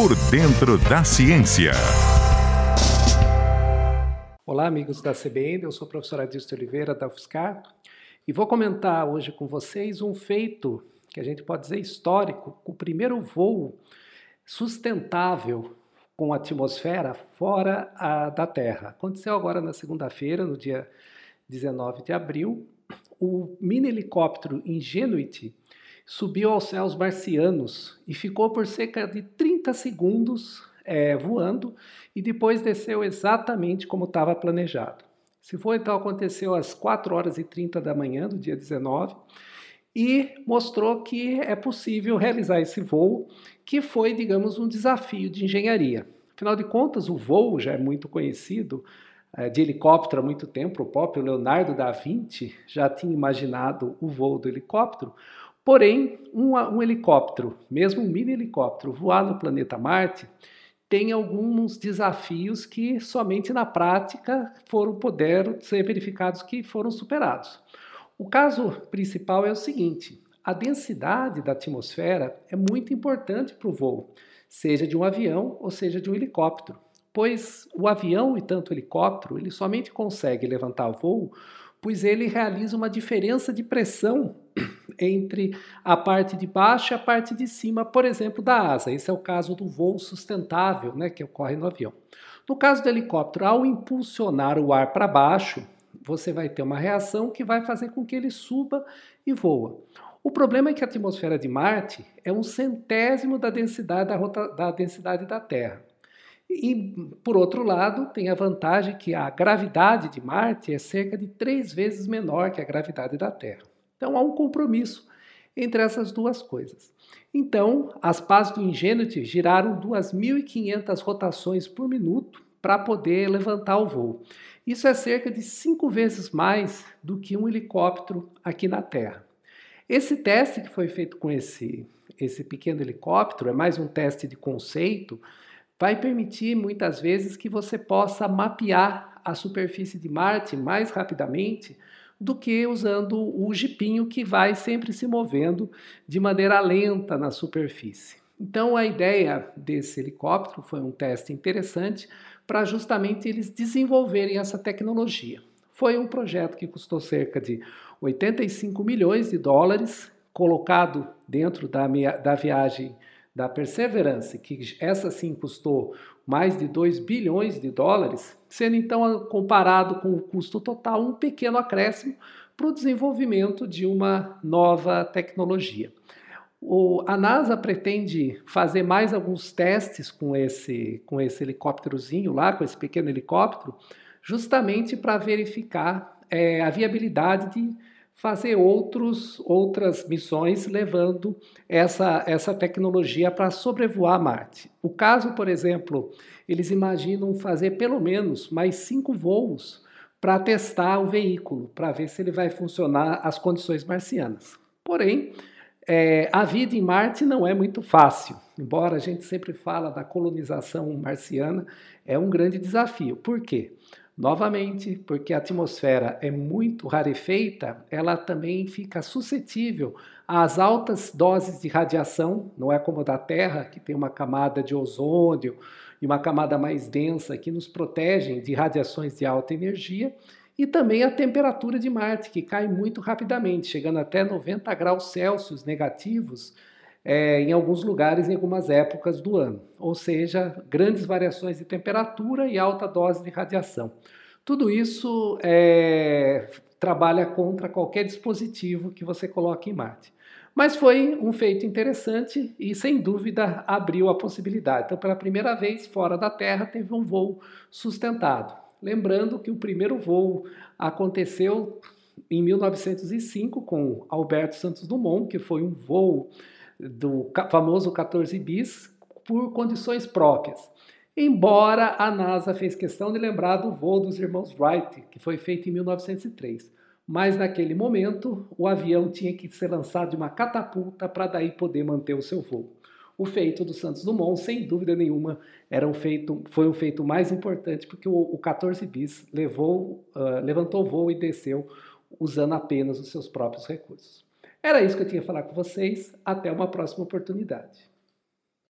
Por dentro da ciência. Olá, amigos da CBN, eu sou o professor Adilson Oliveira da UFSCar e vou comentar hoje com vocês um feito que a gente pode dizer histórico, o primeiro voo sustentável com atmosfera fora a, da Terra. Aconteceu agora na segunda-feira, no dia 19 de abril, o mini helicóptero Ingenuity subiu aos céus marcianos e ficou por cerca de 30 segundos é, voando e depois desceu exatamente como estava planejado. Se for então aconteceu às 4 horas e 30 da manhã do dia 19 e mostrou que é possível realizar esse voo, que foi, digamos, um desafio de engenharia. Afinal de contas, o voo já é muito conhecido é, de helicóptero há muito tempo. O próprio Leonardo da Vinci já tinha imaginado o voo do helicóptero. Porém, um, um helicóptero, mesmo um mini helicóptero, voar no planeta Marte tem alguns desafios que somente na prática foram poder ser verificados que foram superados. O caso principal é o seguinte: a densidade da atmosfera é muito importante para o voo, seja de um avião ou seja de um helicóptero, pois o avião e tanto o helicóptero ele somente consegue levantar o voo pois ele realiza uma diferença de pressão entre a parte de baixo e a parte de cima, por exemplo, da asa. Esse é o caso do voo sustentável, né, que ocorre no avião. No caso do helicóptero, ao impulsionar o ar para baixo, você vai ter uma reação que vai fazer com que ele suba e voa. O problema é que a atmosfera de Marte é um centésimo da densidade da, da densidade da Terra. E, por outro lado, tem a vantagem que a gravidade de Marte é cerca de três vezes menor que a gravidade da Terra. Então há um compromisso entre essas duas coisas. Então, as pás do Ingenuity giraram 2.500 rotações por minuto para poder levantar o voo. Isso é cerca de cinco vezes mais do que um helicóptero aqui na Terra. Esse teste que foi feito com esse, esse pequeno helicóptero é mais um teste de conceito vai permitir muitas vezes que você possa mapear a superfície de Marte mais rapidamente do que usando o jipinho que vai sempre se movendo de maneira lenta na superfície. Então a ideia desse helicóptero foi um teste interessante para justamente eles desenvolverem essa tecnologia. Foi um projeto que custou cerca de 85 milhões de dólares, colocado dentro da, da viagem da Perseverance, que essa sim custou mais de 2 bilhões de dólares, sendo então comparado com o custo total um pequeno acréscimo para o desenvolvimento de uma nova tecnologia. O, a NASA pretende fazer mais alguns testes com esse, com esse helicópterozinho lá, com esse pequeno helicóptero, justamente para verificar é, a viabilidade de fazer outros, outras missões levando essa, essa tecnologia para sobrevoar Marte. O caso, por exemplo, eles imaginam fazer pelo menos mais cinco voos para testar o veículo, para ver se ele vai funcionar às condições marcianas. Porém, é, a vida em Marte não é muito fácil. Embora a gente sempre fala da colonização marciana, é um grande desafio. Por quê? Novamente, porque a atmosfera é muito rarefeita, ela também fica suscetível às altas doses de radiação, não é como a da Terra, que tem uma camada de ozônio e uma camada mais densa que nos protegem de radiações de alta energia, e também a temperatura de Marte, que cai muito rapidamente, chegando até 90 graus Celsius negativos é, em alguns lugares, em algumas épocas do ano. Ou seja, grandes variações de temperatura e alta dose de radiação. Tudo isso é, trabalha contra qualquer dispositivo que você coloque em Marte. Mas foi um feito interessante e, sem dúvida, abriu a possibilidade. Então, pela primeira vez, fora da Terra, teve um voo sustentado. Lembrando que o primeiro voo aconteceu em 1905 com Alberto Santos Dumont, que foi um voo do famoso 14 bis por condições próprias. Embora a NASA fez questão de lembrar do voo dos irmãos Wright, que foi feito em 1903. Mas naquele momento, o avião tinha que ser lançado de uma catapulta para daí poder manter o seu voo. O feito do Santos Dumont, sem dúvida nenhuma, era um feito, foi um feito mais importante porque o, o 14 bis levou, uh, levantou voo e desceu usando apenas os seus próprios recursos. Era isso que eu tinha a falar com vocês. Até uma próxima oportunidade.